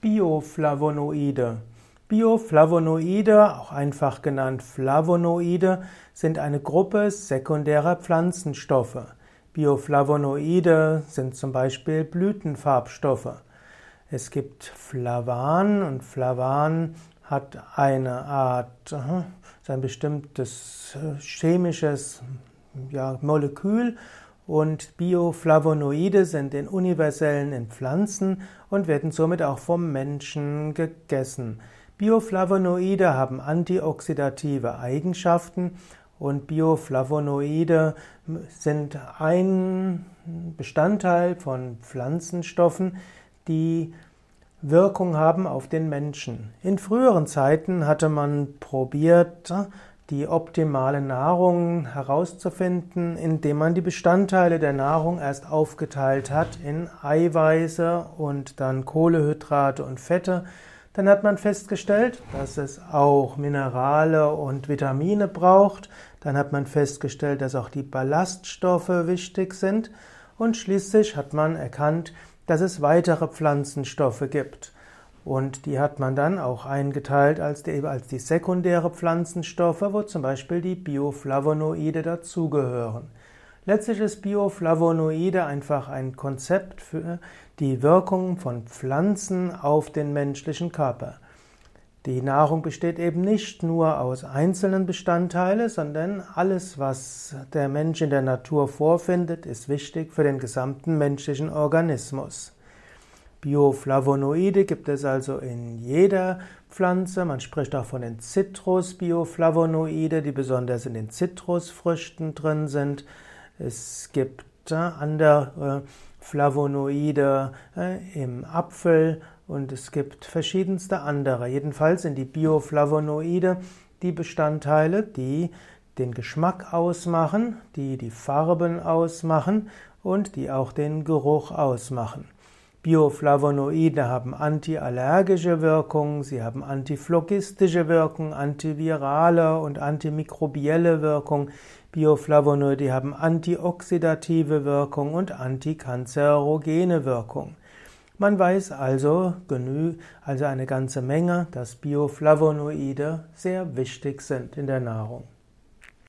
Bioflavonoide. Bioflavonoide, auch einfach genannt Flavonoide, sind eine Gruppe sekundärer Pflanzenstoffe. Bioflavonoide sind zum Beispiel Blütenfarbstoffe. Es gibt Flavan und Flavan hat eine Art, ein bestimmtes äh, chemisches ja, Molekül und Bioflavonoide sind in universellen in Pflanzen und werden somit auch vom Menschen gegessen. Bioflavonoide haben antioxidative Eigenschaften und Bioflavonoide sind ein Bestandteil von Pflanzenstoffen, die Wirkung haben auf den Menschen. In früheren Zeiten hatte man probiert, die optimale Nahrung herauszufinden, indem man die Bestandteile der Nahrung erst aufgeteilt hat in Eiweiße und dann Kohlehydrate und Fette. Dann hat man festgestellt, dass es auch Minerale und Vitamine braucht. Dann hat man festgestellt, dass auch die Ballaststoffe wichtig sind. Und schließlich hat man erkannt, dass es weitere Pflanzenstoffe gibt. Und die hat man dann auch eingeteilt als die, als die sekundäre Pflanzenstoffe, wo zum Beispiel die Bioflavonoide dazugehören. Letztlich ist Bioflavonoide einfach ein Konzept für die Wirkung von Pflanzen auf den menschlichen Körper. Die Nahrung besteht eben nicht nur aus einzelnen Bestandteilen, sondern alles, was der Mensch in der Natur vorfindet, ist wichtig für den gesamten menschlichen Organismus. Bioflavonoide gibt es also in jeder Pflanze. Man spricht auch von den Zitrusbioflavonoide, die besonders in den Zitrusfrüchten drin sind. Es gibt äh, andere Flavonoide äh, im Apfel und es gibt verschiedenste andere. Jedenfalls sind die Bioflavonoide die Bestandteile, die den Geschmack ausmachen, die die Farben ausmachen und die auch den Geruch ausmachen. Bioflavonoide haben antiallergische Wirkung, sie haben antiphlogistische Wirkung, antivirale und antimikrobielle Wirkung. Bioflavonoide haben antioxidative Wirkung und antikanzerogene Wirkung. Man weiß also genü also eine ganze Menge, dass Bioflavonoide sehr wichtig sind in der Nahrung.